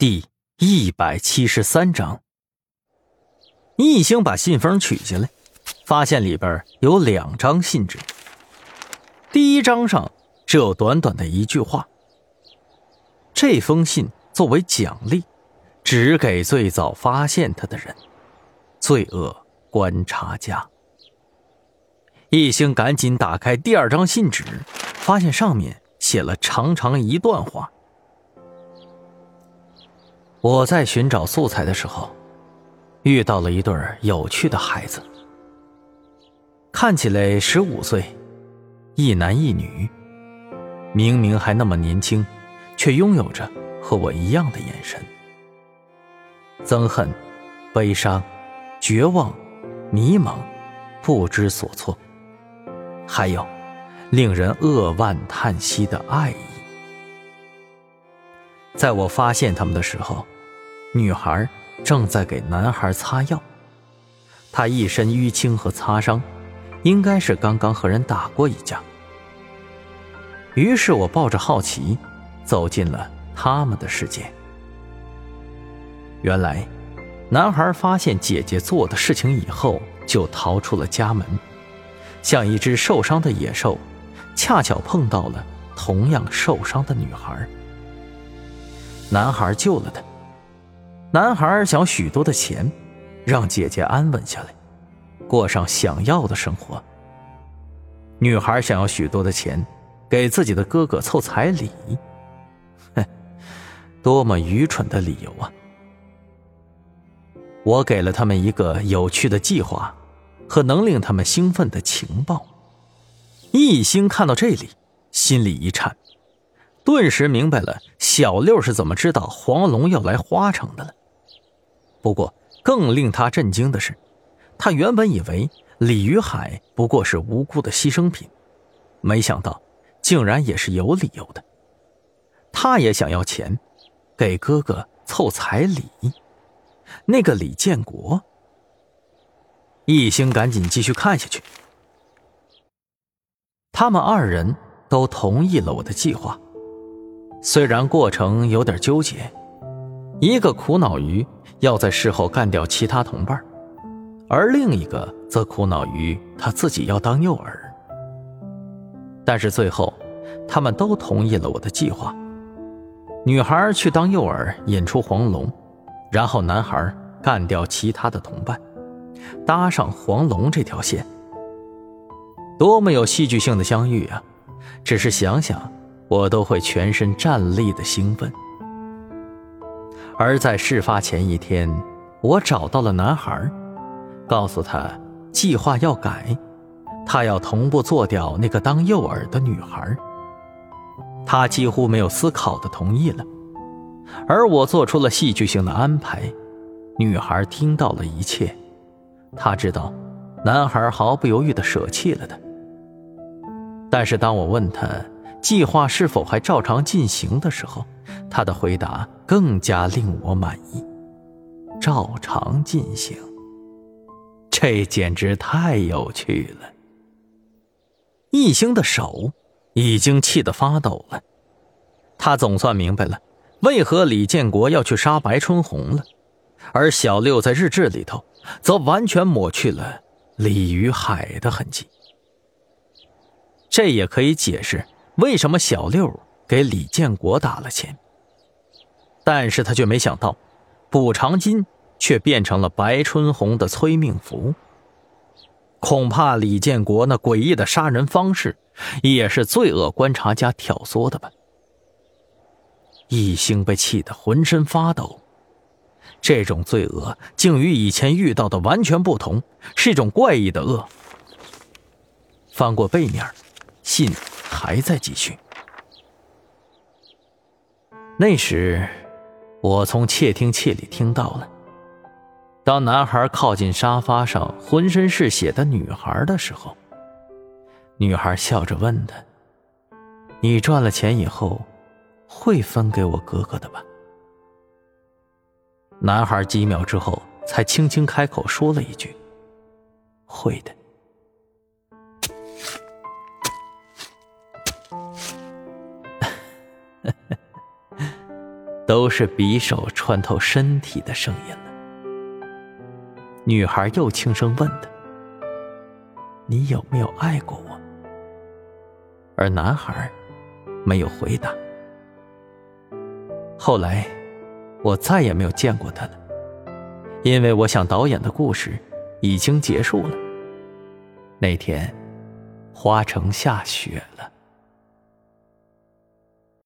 第一百七十三章，易兴把信封取下来，发现里边有两张信纸。第一张上只有短短的一句话：“这封信作为奖励，只给最早发现他的人——罪恶观察家。”易兴赶紧打开第二张信纸，发现上面写了长长一段话。我在寻找素材的时候，遇到了一对有趣的孩子，看起来十五岁，一男一女，明明还那么年轻，却拥有着和我一样的眼神：憎恨、悲伤、绝望、迷茫、不知所措，还有令人扼腕叹息的爱意。在我发现他们的时候，女孩正在给男孩擦药，他一身淤青和擦伤，应该是刚刚和人打过一架。于是我抱着好奇，走进了他们的世界。原来，男孩发现姐姐做的事情以后，就逃出了家门，像一只受伤的野兽，恰巧碰到了同样受伤的女孩。男孩救了她。男孩想许多的钱，让姐姐安稳下来，过上想要的生活。女孩想要许多的钱，给自己的哥哥凑彩礼。哼，多么愚蠢的理由啊！我给了他们一个有趣的计划，和能令他们兴奋的情报。一心看到这里，心里一颤。顿时明白了小六是怎么知道黄龙要来花城的了。不过，更令他震惊的是，他原本以为李于海不过是无辜的牺牲品，没想到竟然也是有理由的。他也想要钱，给哥哥凑彩礼。那个李建国，一兴赶紧继续看下去。他们二人都同意了我的计划。虽然过程有点纠结，一个苦恼于要在事后干掉其他同伴，而另一个则苦恼于他自己要当诱饵。但是最后，他们都同意了我的计划：女孩去当诱饵引出黄龙，然后男孩干掉其他的同伴，搭上黄龙这条线。多么有戏剧性的相遇啊！只是想想。我都会全身战栗的兴奋，而在事发前一天，我找到了男孩，告诉他计划要改，他要同步做掉那个当诱饵的女孩。他几乎没有思考的同意了，而我做出了戏剧性的安排。女孩听到了一切，她知道男孩毫不犹豫的舍弃了她。但是当我问他。计划是否还照常进行的时候，他的回答更加令我满意。照常进行，这简直太有趣了。易兴的手已经气得发抖了，他总算明白了为何李建国要去杀白春红了，而小六在日志里头则完全抹去了李于海的痕迹。这也可以解释。为什么小六给李建国打了钱？但是他却没想到，补偿金却变成了白春红的催命符。恐怕李建国那诡异的杀人方式，也是罪恶观察家挑唆的吧？一兴被气得浑身发抖，这种罪恶竟与以前遇到的完全不同，是一种怪异的恶。翻过背面，信。还在继续。那时，我从窃听器里听到了，当男孩靠近沙发上浑身是血的女孩的时候，女孩笑着问他：“你赚了钱以后，会分给我哥哥的吧？”男孩几秒之后才轻轻开口说了一句：“会的。”都是匕首穿透身体的声音了。女孩又轻声问他：“你有没有爱过我？”而男孩没有回答。后来，我再也没有见过他了，因为我想导演的故事已经结束了。那天，花城下雪了。